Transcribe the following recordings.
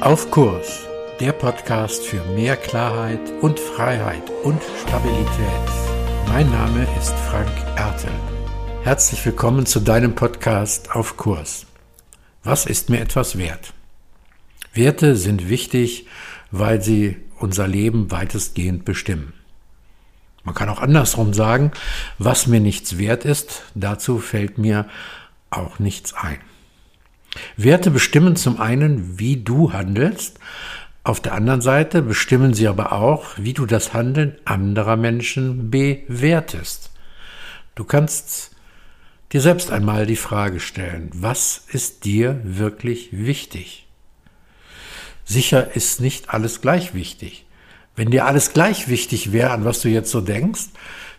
Auf Kurs, der Podcast für mehr Klarheit und Freiheit und Stabilität. Mein Name ist Frank Ertel. Herzlich willkommen zu deinem Podcast Auf Kurs. Was ist mir etwas wert? Werte sind wichtig, weil sie unser Leben weitestgehend bestimmen. Man kann auch andersrum sagen, was mir nichts wert ist, dazu fällt mir auch nichts ein. Werte bestimmen zum einen, wie du handelst, auf der anderen Seite bestimmen sie aber auch, wie du das Handeln anderer Menschen bewertest. Du kannst dir selbst einmal die Frage stellen, was ist dir wirklich wichtig? Sicher ist nicht alles gleich wichtig. Wenn dir alles gleich wichtig wäre, an was du jetzt so denkst,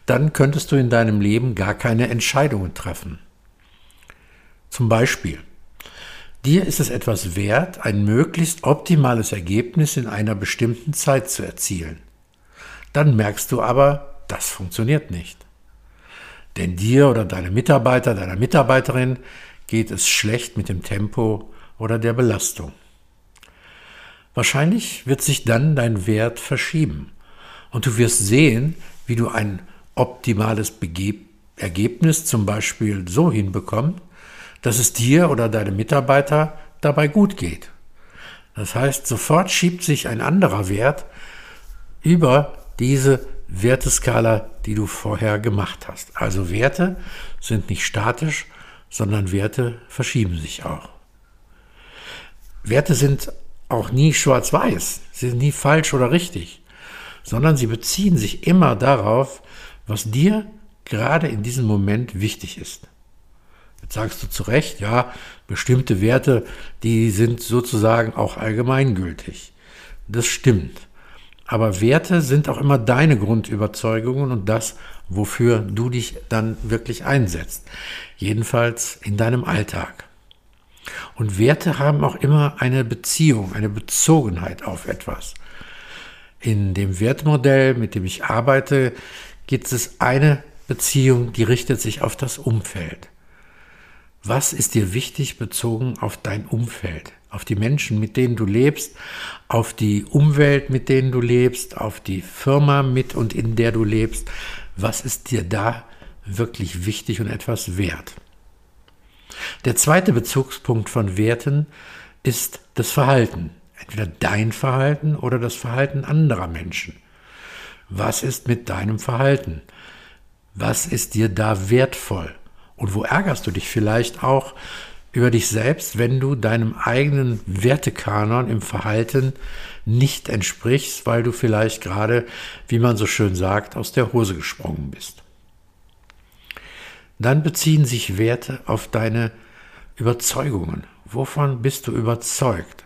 dann könntest du in deinem Leben gar keine Entscheidungen treffen. Zum Beispiel, Dir ist es etwas wert, ein möglichst optimales Ergebnis in einer bestimmten Zeit zu erzielen. Dann merkst du aber, das funktioniert nicht. Denn dir oder deinem Mitarbeiter, deiner Mitarbeiterin geht es schlecht mit dem Tempo oder der Belastung. Wahrscheinlich wird sich dann dein Wert verschieben und du wirst sehen, wie du ein optimales Begeb Ergebnis zum Beispiel so hinbekommst, dass es dir oder deinem Mitarbeiter dabei gut geht. Das heißt, sofort schiebt sich ein anderer Wert über diese Werteskala, die du vorher gemacht hast. Also Werte sind nicht statisch, sondern Werte verschieben sich auch. Werte sind auch nie schwarz-weiß, sie sind nie falsch oder richtig, sondern sie beziehen sich immer darauf, was dir gerade in diesem Moment wichtig ist. Sagst du zu Recht, ja, bestimmte Werte, die sind sozusagen auch allgemeingültig. Das stimmt. Aber Werte sind auch immer deine Grundüberzeugungen und das, wofür du dich dann wirklich einsetzt. Jedenfalls in deinem Alltag. Und Werte haben auch immer eine Beziehung, eine Bezogenheit auf etwas. In dem Wertmodell, mit dem ich arbeite, gibt es eine Beziehung, die richtet sich auf das Umfeld. Was ist dir wichtig bezogen auf dein Umfeld, auf die Menschen, mit denen du lebst, auf die Umwelt, mit denen du lebst, auf die Firma mit und in der du lebst? Was ist dir da wirklich wichtig und etwas wert? Der zweite Bezugspunkt von Werten ist das Verhalten. Entweder dein Verhalten oder das Verhalten anderer Menschen. Was ist mit deinem Verhalten? Was ist dir da wertvoll? Und wo ärgerst du dich vielleicht auch über dich selbst, wenn du deinem eigenen Wertekanon im Verhalten nicht entsprichst, weil du vielleicht gerade, wie man so schön sagt, aus der Hose gesprungen bist. Dann beziehen sich Werte auf deine Überzeugungen. Wovon bist du überzeugt?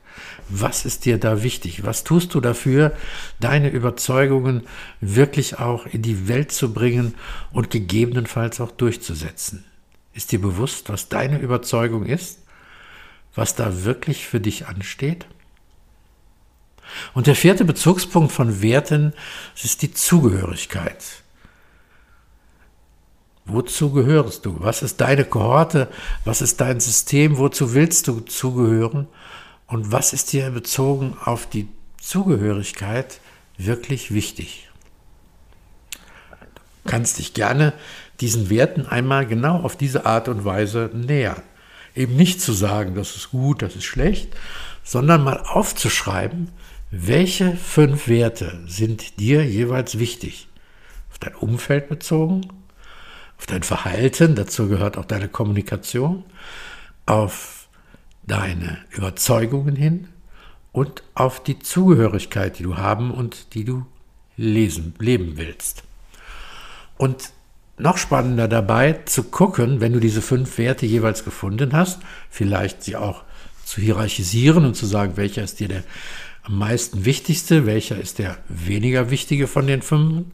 Was ist dir da wichtig? Was tust du dafür, deine Überzeugungen wirklich auch in die Welt zu bringen und gegebenenfalls auch durchzusetzen? Ist dir bewusst, was deine Überzeugung ist? Was da wirklich für dich ansteht? Und der vierte Bezugspunkt von Werten ist die Zugehörigkeit. Wozu gehörst du? Was ist deine Kohorte? Was ist dein System? Wozu willst du zugehören? Und was ist dir bezogen auf die Zugehörigkeit wirklich wichtig? Kannst dich gerne diesen Werten einmal genau auf diese Art und Weise nähern. Eben nicht zu sagen, das ist gut, das ist schlecht, sondern mal aufzuschreiben, welche fünf Werte sind dir jeweils wichtig? Auf dein Umfeld bezogen, auf dein Verhalten, dazu gehört auch deine Kommunikation, auf deine Überzeugungen hin und auf die Zugehörigkeit, die du haben und die du lesen, leben willst. Und noch spannender dabei zu gucken, wenn du diese fünf Werte jeweils gefunden hast, vielleicht sie auch zu hierarchisieren und zu sagen, welcher ist dir der am meisten wichtigste, welcher ist der weniger wichtige von den fünf.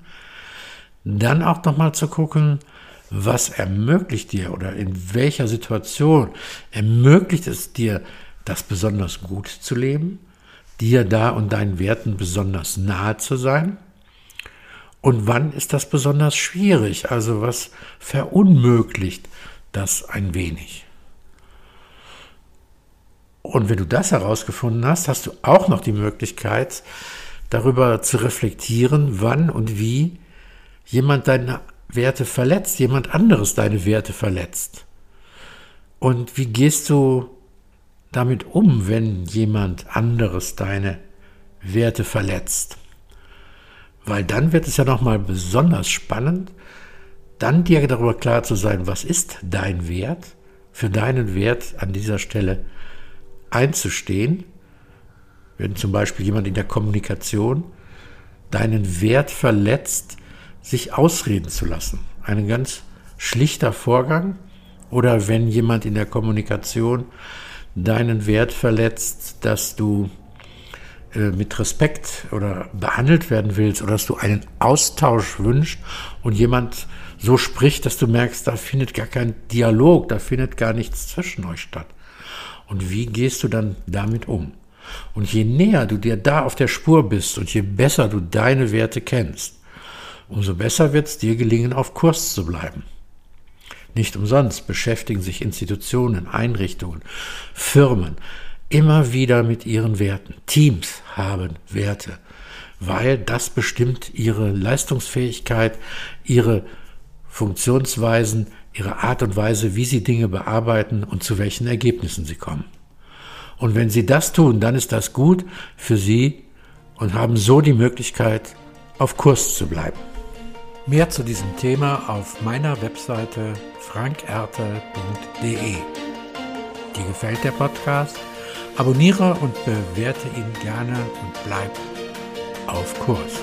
Dann auch nochmal zu gucken, was ermöglicht dir oder in welcher Situation ermöglicht es dir, das besonders gut zu leben, dir da und deinen Werten besonders nahe zu sein und wann ist das besonders schwierig? Also was verunmöglicht das ein wenig? Und wenn du das herausgefunden hast, hast du auch noch die Möglichkeit, darüber zu reflektieren, wann und wie jemand deine Werte verletzt, jemand anderes deine Werte verletzt. Und wie gehst du damit um, wenn jemand anderes deine Werte verletzt? Weil dann wird es ja nochmal besonders spannend, dann dir darüber klar zu sein, was ist dein Wert, für deinen Wert an dieser Stelle einzustehen. Wenn zum Beispiel jemand in der Kommunikation deinen Wert verletzt, sich ausreden zu lassen. Ein ganz schlichter Vorgang. Oder wenn jemand in der Kommunikation deinen Wert verletzt, dass du mit Respekt oder behandelt werden willst oder dass du einen Austausch wünschst und jemand so spricht, dass du merkst, da findet gar kein Dialog, da findet gar nichts zwischen euch statt. Und wie gehst du dann damit um? Und je näher du dir da auf der Spur bist und je besser du deine Werte kennst, umso besser wird es dir gelingen, auf Kurs zu bleiben. Nicht umsonst beschäftigen sich Institutionen, Einrichtungen, Firmen immer wieder mit ihren Werten. Teams haben Werte, weil das bestimmt ihre Leistungsfähigkeit, ihre Funktionsweisen, ihre Art und Weise, wie sie Dinge bearbeiten und zu welchen Ergebnissen sie kommen. Und wenn sie das tun, dann ist das gut für sie und haben so die Möglichkeit, auf Kurs zu bleiben. Mehr zu diesem Thema auf meiner Webseite frankerte.de. Dir gefällt der Podcast? Abonniere und bewerte ihn gerne und bleib auf Kurs.